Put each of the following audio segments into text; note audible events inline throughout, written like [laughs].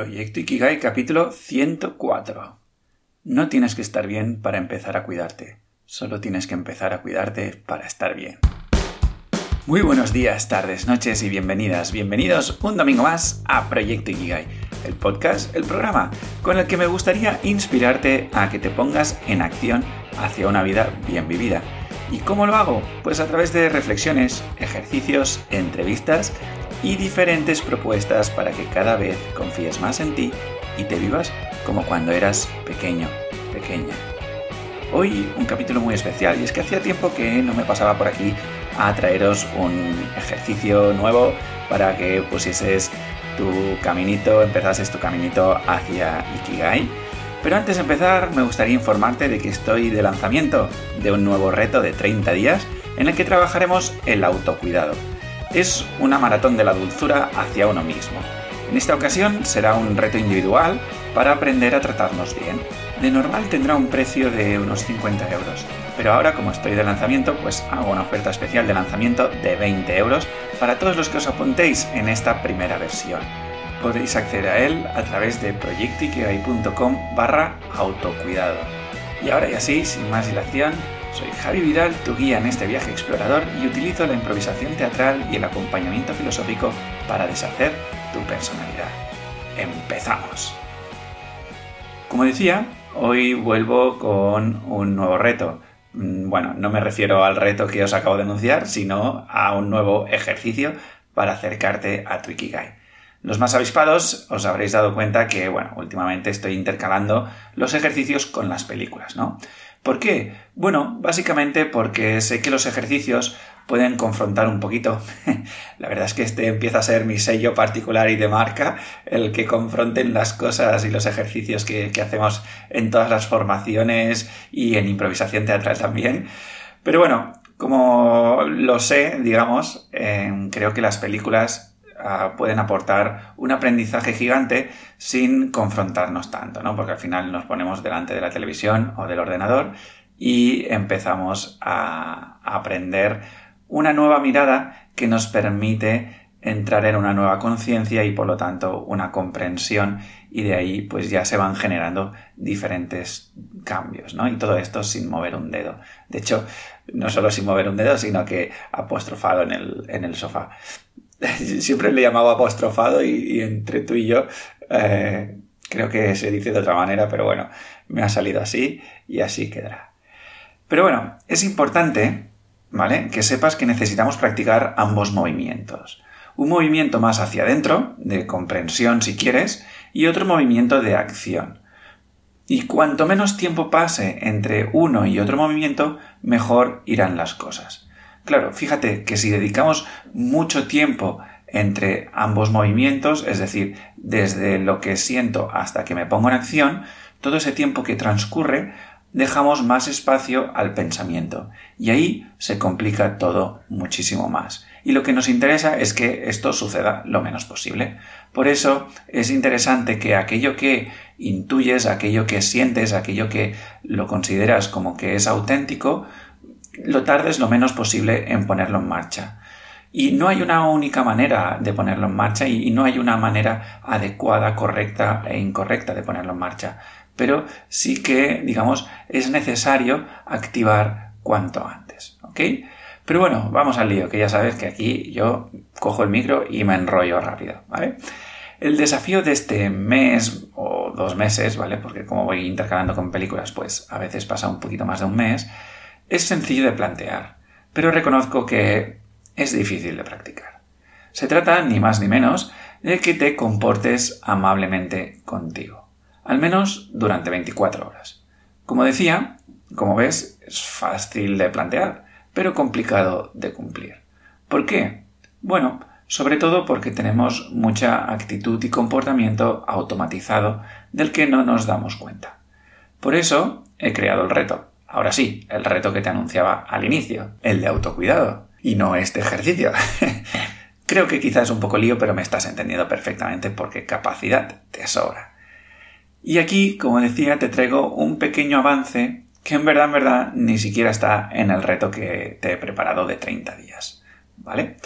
Proyecto Ikigai capítulo 104. No tienes que estar bien para empezar a cuidarte, solo tienes que empezar a cuidarte para estar bien. Muy buenos días, tardes, noches y bienvenidas, bienvenidos un domingo más a Proyecto Ikigai, el podcast, el programa, con el que me gustaría inspirarte a que te pongas en acción hacia una vida bien vivida. ¿Y cómo lo hago? Pues a través de reflexiones, ejercicios, entrevistas y diferentes propuestas para que cada vez confíes más en ti y te vivas como cuando eras pequeño, pequeña. Hoy un capítulo muy especial y es que hacía tiempo que no me pasaba por aquí a traeros un ejercicio nuevo para que pusieses tu caminito, empezases tu caminito hacia Ikigai. Pero antes de empezar me gustaría informarte de que estoy de lanzamiento de un nuevo reto de 30 días en el que trabajaremos el autocuidado es una maratón de la dulzura hacia uno mismo. En esta ocasión será un reto individual para aprender a tratarnos bien. De normal tendrá un precio de unos 50 euros, pero ahora como estoy de lanzamiento, pues hago una oferta especial de lanzamiento de 20 euros para todos los que os apuntéis en esta primera versión. Podéis acceder a él a través de proyectikigai.com barra autocuidado. Y ahora y así, sin más dilación, soy Javi Vidal, tu guía en este viaje explorador y utilizo la improvisación teatral y el acompañamiento filosófico para deshacer tu personalidad. ¡Empezamos! Como decía, hoy vuelvo con un nuevo reto. Mm, bueno, no me refiero al reto que os acabo de anunciar, sino a un nuevo ejercicio para acercarte a tu Ikigai. Los más avispados os habréis dado cuenta que, bueno, últimamente estoy intercalando los ejercicios con las películas, ¿no? ¿Por qué? Bueno, básicamente porque sé que los ejercicios pueden confrontar un poquito. [laughs] La verdad es que este empieza a ser mi sello particular y de marca, el que confronten las cosas y los ejercicios que, hacemos en todas las formaciones y en improvisación teatral también. Pero bueno, como lo sé, digamos, creo que las películas pueden aportar un aprendizaje gigante sin confrontarnos tanto, ¿no? Porque al final nos ponemos delante de la televisión o del ordenador y empezamos a aprender una nueva mirada que nos permite entrar en una nueva conciencia y por lo tanto una comprensión y de ahí pues ya se van generando diferentes cambios, ¿no? Y todo esto sin mover un dedo. De hecho, no solo sin mover un dedo, sino que apostrofado en el, en el sofá. [laughs] siempre le he llamado apostrofado y, entre tú y yo eh, creo que se dice de otra manera, pero bueno, me ha salido así y así quedará. Pero bueno, es importante, ¿vale? Que sepas que necesitamos practicar ambos movimientos. Un movimiento más hacia adentro, de comprensión si quieres, y otro movimiento de acción. Y cuanto menos tiempo pase entre uno y otro movimiento, mejor irán las cosas. Claro, fíjate que si dedicamos mucho tiempo entre ambos movimientos, es decir, desde lo que siento hasta que me pongo en acción, todo ese tiempo que transcurre dejamos más espacio al pensamiento y ahí se complica todo muchísimo más. Y lo que nos interesa es que esto suceda lo menos posible. Por eso es interesante que aquello que intuyes, aquello que sientes, aquello que lo consideras como que es auténtico, lo tardes lo menos posible en ponerlo en marcha. Y no hay una única manera de ponerlo en marcha y, no hay una manera adecuada, correcta e incorrecta de ponerlo en marcha. Pero sí que, digamos, es necesario activar cuanto antes. ¿Ok? Pero bueno, vamos al lío, que ya sabes que aquí yo cojo el micro y me enrollo rápido, ¿vale? El desafío de este mes o dos meses, ¿vale? Porque como voy intercalando con películas, pues a veces pasa un poquito más de un mes, es sencillo de plantear, pero reconozco que es difícil de practicar. Se trata, ni más ni menos, de que te comportes amablemente contigo, al menos durante 24 horas. Como decía, como ves, es fácil de plantear, pero complicado de cumplir. ¿Por qué? Bueno, sobre todo porque tenemos mucha actitud y comportamiento automatizado del que no nos damos cuenta. Por eso he creado el reto, Ahora sí, el reto que te anunciaba al inicio, el de autocuidado, y no este ejercicio. [laughs] Creo que quizás es un poco lío, pero me estás entendiendo perfectamente porque capacidad te sobra. Y aquí, como decía, te traigo un pequeño avance que en verdad, en verdad, ni siquiera está en el reto que te he preparado de 30 días. ¿Vale?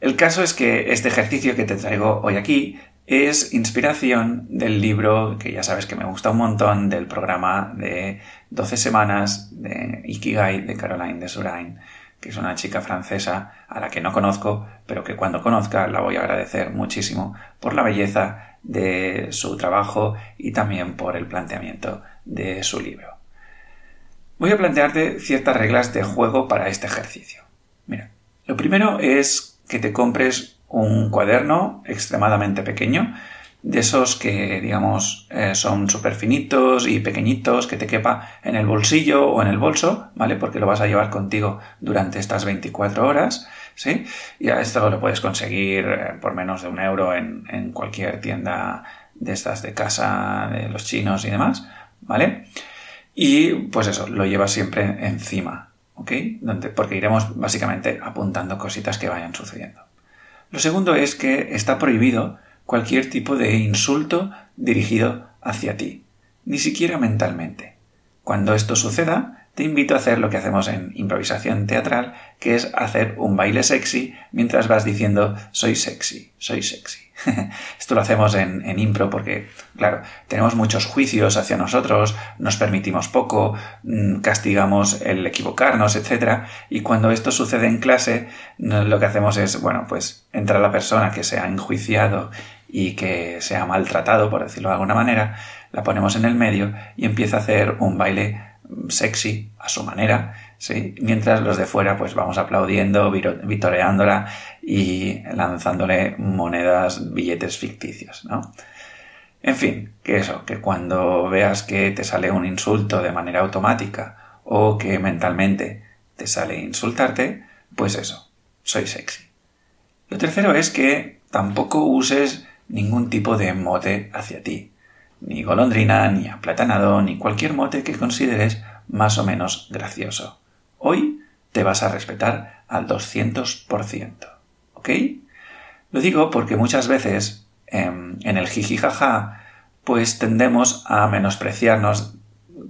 El caso es que este ejercicio que te traigo hoy aquí es inspiración del libro que ya sabes que me gusta un montón del programa de 12 semanas de Ikigai de Caroline de Surain, que es una chica francesa a la que no conozco, pero que cuando conozca la voy a agradecer muchísimo por la belleza de su trabajo y también por el planteamiento de su libro. Voy a plantearte ciertas reglas de juego para este ejercicio. Mira, lo primero es que te compres un cuaderno extremadamente pequeño, de esos que, digamos, eh, son súper finitos y pequeñitos, que te quepa en el bolsillo o en el bolso, ¿vale? Porque lo vas a llevar contigo durante estas 24 horas, ¿sí? Y a esto lo puedes conseguir eh, por menos de un euro en, en cualquier tienda de estas de casa de los chinos y demás, ¿vale? Y pues eso, lo llevas siempre encima, ¿ok? porque iremos básicamente apuntando cositas que vayan sucediendo. Lo segundo es que está prohibido cualquier tipo de insulto dirigido hacia ti, ni siquiera mentalmente. Cuando esto suceda, te invito a hacer lo que hacemos en improvisación teatral, que es hacer un baile sexy mientras vas diciendo soy sexy, soy sexy. [laughs] Esto lo hacemos en, impro porque, claro, tenemos muchos juicios hacia nosotros, nos permitimos poco, mm, castigamos el equivocarnos, etc. Y cuando esto sucede en clase, lo que hacemos es, bueno, pues entra la persona que se ha enjuiciado y que se ha maltratado, por decirlo de alguna manera, la ponemos en el medio y empieza a hacer un baile sexy a su manera, ¿sí? mientras los de fuera pues vamos aplaudiendo, vitoreándola y lanzándole monedas, billetes ficticios, ¿no? En fin, que eso, que cuando veas que te sale un insulto de manera automática o que mentalmente te sale insultarte, pues eso, soy sexy. Lo tercero es que tampoco uses ningún tipo de mote hacia ti ni golondrina, ni aplatanado, ni cualquier mote que consideres más o menos gracioso. Hoy te vas a respetar al 200%. ¿Ok? Lo digo porque muchas veces em, en, el jiji jaja pues tendemos a menospreciarnos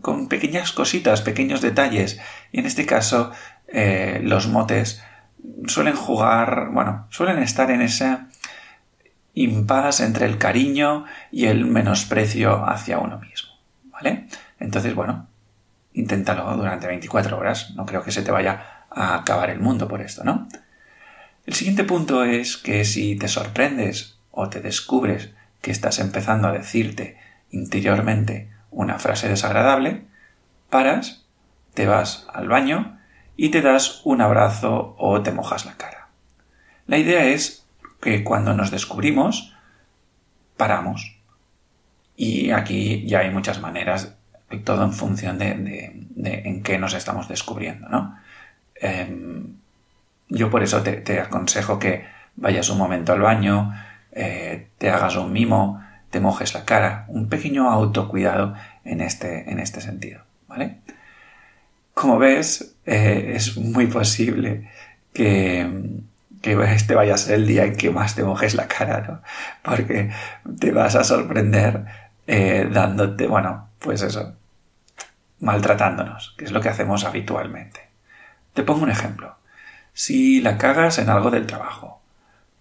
con pequeñas cositas, pequeños detalles. Y en este caso, eh, los motes suelen jugar, bueno, suelen estar en esa impas entre el cariño y el menosprecio hacia uno mismo. ¿Vale? Entonces, bueno, inténtalo durante 24 horas. No creo que se te vaya a acabar el mundo por esto, ¿no? El siguiente punto es que si te sorprendes o te descubres que estás empezando a decirte interiormente una frase desagradable, paras, te vas al baño y te das un abrazo o te mojas la cara. La idea es que cuando nos descubrimos, paramos. Y aquí ya hay muchas maneras, todo en función de, en qué nos estamos descubriendo, ¿no? Em, yo por eso te, aconsejo que vayas un momento al baño, eh, te hagas un mimo, te mojes la cara, un pequeño autocuidado en este, en este sentido, ¿vale? Como ves, eh, es muy posible que, que este vaya a ser el día en que más te mojes la cara, ¿no? Porque te vas a sorprender eh, dándote, bueno, pues eso, maltratándonos, que es lo que hacemos habitualmente. Te pongo un ejemplo. Si la cagas en algo del trabajo,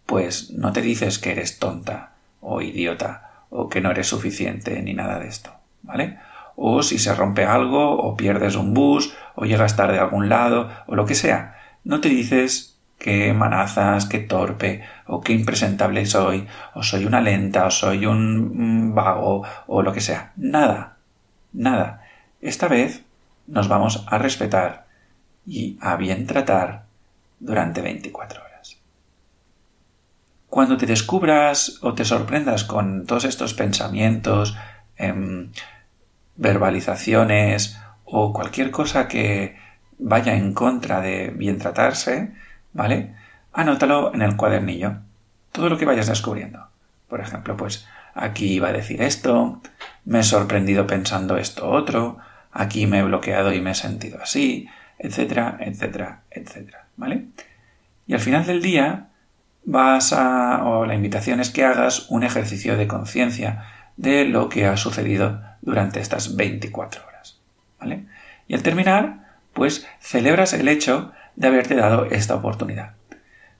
pues no te dices que eres tonta o idiota o que no eres suficiente ni nada de esto, ¿vale? O si se rompe algo o pierdes un bus o llegas tarde a algún lado o lo que sea, no te dices qué manazas, qué torpe, o qué impresentable soy, o soy una lenta, o soy un vago, o lo que sea. Nada, nada. Esta vez nos vamos a respetar y a bien tratar durante 24 horas. Cuando te descubras o te sorprendas con todos estos pensamientos, em, verbalizaciones o cualquier cosa que vaya en contra de bien tratarse, ¿vale? Anótalo en el cuadernillo. Todo lo que vayas descubriendo. Por ejemplo, pues aquí iba a decir esto, me he sorprendido pensando esto otro, aquí me he bloqueado y me he sentido así, etcétera, etcétera, etcétera, ¿vale? Y al final del día vas a, o la invitación es que hagas un ejercicio de conciencia de lo que ha sucedido durante estas 24 horas, ¿vale? Y al terminar, pues celebras el hecho de haberte dado esta oportunidad.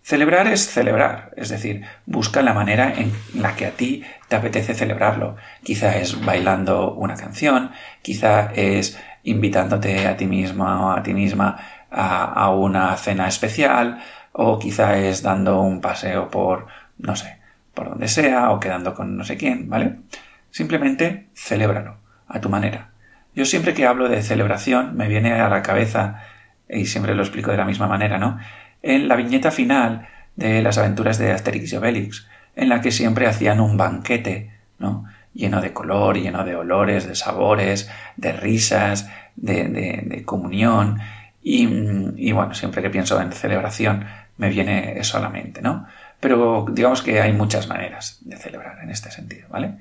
Celebrar es celebrar, es decir, busca la manera en la que a ti te apetece celebrarlo. Quizá es bailando una canción, quizá es invitándote a ti mismo o a ti misma a, a una cena especial, o quizá es dando un paseo por, no sé, por donde sea, o quedando con no sé quién, ¿vale? Simplemente celébralo, a tu manera. Yo siempre que hablo de celebración me viene a la cabeza, y siempre lo explico de la misma manera, ¿no? En la viñeta final de las aventuras de Asterix y Obelix, en la que siempre hacían un banquete, ¿no? lleno de color, lleno de olores, de sabores, de risas, de, comunión. Y, y, bueno, siempre que pienso en celebración me viene eso a la mente, ¿no? Pero digamos que hay muchas maneras de celebrar en este sentido, ¿vale?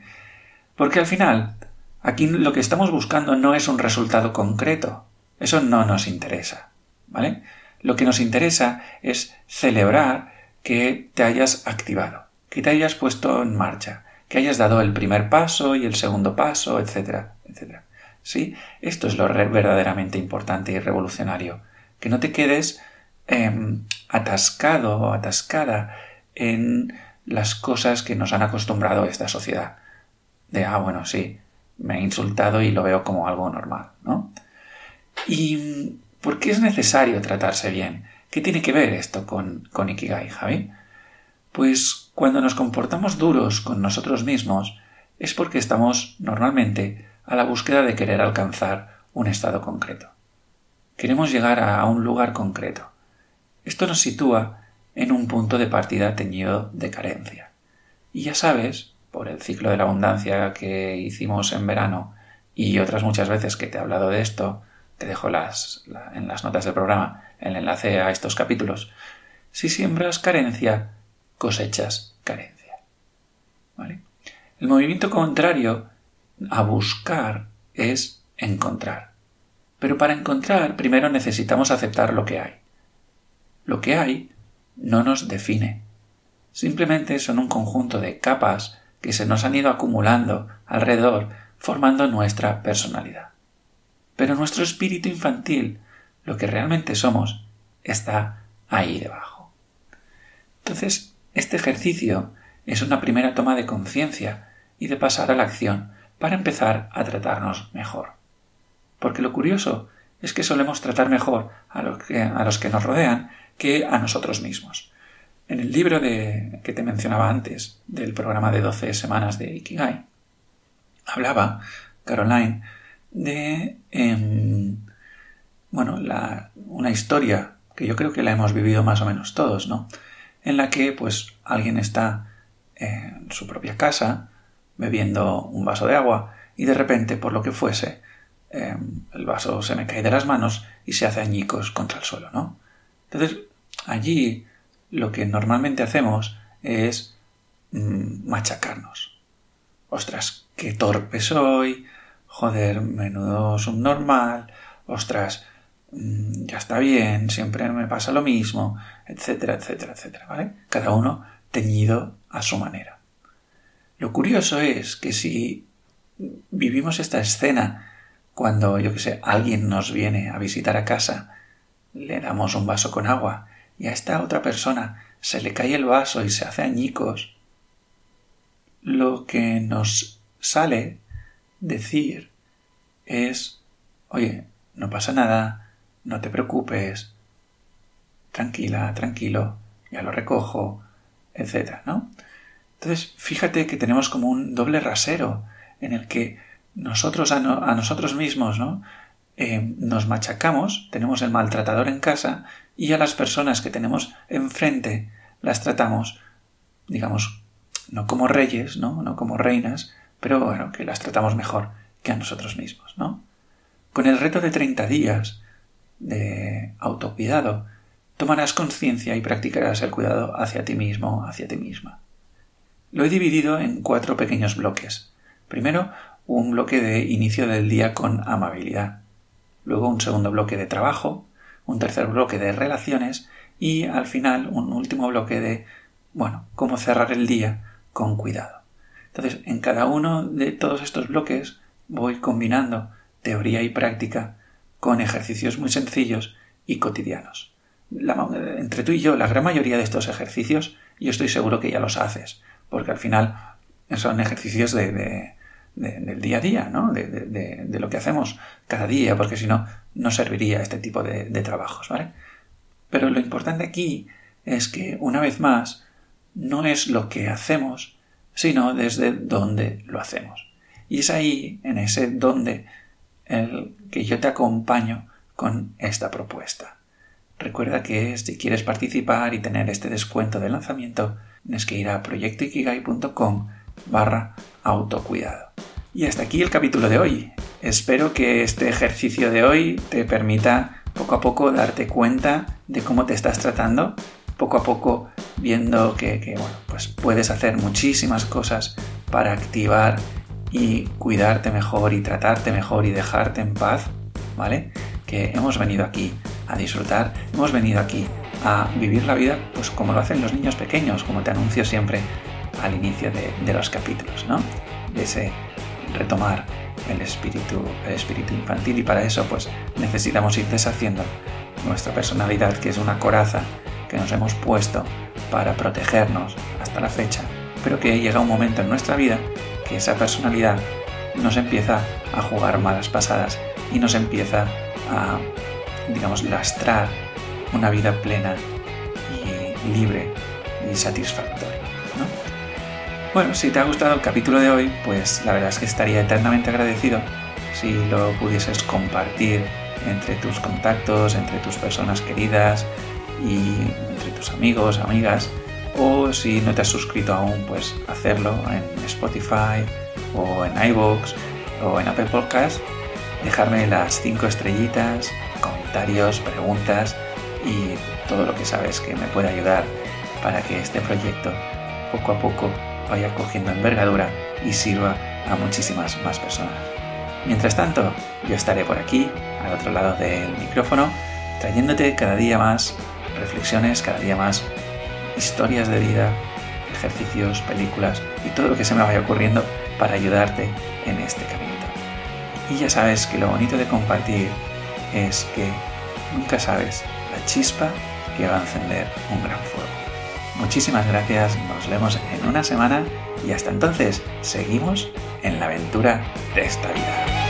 Porque al final, aquí lo que estamos buscando no es un resultado concreto. Eso no nos interesa, ¿vale? Lo que nos interesa es celebrar que te hayas activado, que te hayas puesto en marcha, que hayas dado el primer paso y el segundo paso, etcétera, etcétera. ¿Sí? Esto es lo verdaderamente importante y revolucionario. Que no te quedes em, atascado o atascada en las cosas que nos han acostumbrado esta sociedad. De, ah, bueno, sí, me he insultado y lo veo como algo normal, ¿no? ¿Y por qué es necesario tratarse bien? ¿Qué tiene que ver esto con, con Ikigai, Javi? Pues cuando nos comportamos duros con nosotros mismos es porque estamos normalmente a la búsqueda de querer alcanzar un estado concreto. Queremos llegar a un lugar concreto. Esto nos sitúa en un punto de partida teñido de carencia. Y ya sabes, por el ciclo de la abundancia que hicimos en verano y otras muchas veces que te he hablado de esto, te dejo las, en las notas del programa el enlace a estos capítulos, si siembras carencia, cosechas carencia. ¿Vale? El movimiento contrario a buscar es encontrar. Pero para encontrar primero necesitamos aceptar lo que hay. Lo que hay no nos define. Simplemente son un conjunto de capas que se nos han ido acumulando alrededor formando nuestra personalidad. Pero nuestro espíritu infantil, lo que realmente somos, está ahí debajo. Entonces, este ejercicio es una primera toma de conciencia y de pasar a la acción para empezar a tratarnos mejor. Porque lo curioso es que solemos tratar mejor a, que, a los que nos rodean que a nosotros mismos. En el libro de, que te mencionaba antes, del programa de 12 semanas de Ikigai, hablaba Caroline de em, bueno, la, una historia que yo creo que la hemos vivido más o menos todos, ¿no? En la que, pues, alguien está en su propia casa bebiendo un vaso de agua y de repente, por lo que fuese, em, el vaso se me cae de las manos y se hace añicos contra el suelo, ¿no? Entonces, allí lo que normalmente hacemos es mm, machacarnos. Ostras, qué torpe soy, joder, menudo subnormal, ostras, Mm, ya está bien, siempre me pasa lo mismo, etcétera, etcétera, etcétera, ¿vale? Cada uno teñido a su manera. Lo curioso es que si vivimos esta escena cuando, yo que sé, alguien nos viene a visitar a casa, le damos un vaso con agua y a esta otra persona se le cae el vaso y se hace añicos, lo que nos sale decir es, oye, no pasa nada, no te preocupes, tranquila, tranquilo, ya lo recojo, etc. ¿no? Entonces, fíjate que tenemos como un doble rasero en el que nosotros a, nosotros mismos ¿no? Eh, nos machacamos, tenemos el maltratador en casa y a las personas que tenemos enfrente las tratamos, digamos, no como reyes, ¿no? no como reinas, pero bueno, que las tratamos mejor que a nosotros mismos, ¿no? Con el reto de 30 días, de autocuidado, tomarás conciencia y practicarás el cuidado hacia ti mismo, hacia ti misma. Lo he dividido en cuatro pequeños bloques. Primero, un bloque de inicio del día con amabilidad. Luego un segundo bloque de trabajo, un tercer bloque de relaciones y al final un último bloque de, bueno, cómo cerrar el día con cuidado. Entonces, en cada uno de todos estos bloques voy combinando teoría y práctica con ejercicios muy sencillos y cotidianos. entre tú y yo, la gran mayoría de estos ejercicios, yo estoy seguro que ya los haces, porque al final son ejercicios de, del día a día, ¿no? De, lo que hacemos cada día, porque si no, no serviría este tipo de, trabajos, ¿vale? Pero lo importante aquí es que, una vez más, no es lo que hacemos, sino desde dónde lo hacemos. Y es ahí, en ese dónde, el que yo te acompaño con esta propuesta. Recuerda que si quieres participar y tener este descuento de lanzamiento, tienes que ir a proyectoikigai.com barra autocuidado. Y hasta aquí el capítulo de hoy. Espero que este ejercicio de hoy te permita poco a poco darte cuenta de cómo te estás tratando, poco a poco viendo que, bueno, pues puedes hacer muchísimas cosas para activar y cuidarte mejor y tratarte mejor y dejarte en paz, ¿vale? Que hemos venido aquí a disfrutar, hemos venido aquí a vivir la vida pues como lo hacen los niños pequeños, como te anuncio siempre al inicio de, los capítulos, ¿no? De ese retomar el espíritu, el espíritu infantil y para eso pues necesitamos ir deshaciendo nuestra personalidad que es una coraza que nos hemos puesto para protegernos hasta la fecha, pero que llega un momento en nuestra vida que esa personalidad nos empieza a jugar malas pasadas y nos empieza a digamos, lastrar una vida plena y libre y satisfactoria. Bueno, si te ha gustado el capítulo de hoy, pues la verdad es que estaría eternamente agradecido si lo pudieses compartir entre tus contactos, entre tus personas queridas y entre tus amigos, amigas, o si no te has suscrito aún, pues hacerlo en Spotify o en iVoox o en Apple Podcasts, dejarme las 5 estrellitas, comentarios, preguntas y todo lo que sabes que me puede ayudar para que este proyecto poco a poco vaya cogiendo envergadura y sirva a muchísimas más personas. Mientras tanto, yo estaré por aquí, al otro lado del micrófono, trayéndote cada día más reflexiones, cada día más historias de vida, ejercicios, películas y todo lo que se me vaya ocurriendo para ayudarte en este camino. Y ya sabes que lo bonito de compartir es que nunca sabes la chispa que va a encender un gran fuego. Muchísimas gracias, nos vemos en una semana y hasta entonces seguimos en la aventura de esta vida.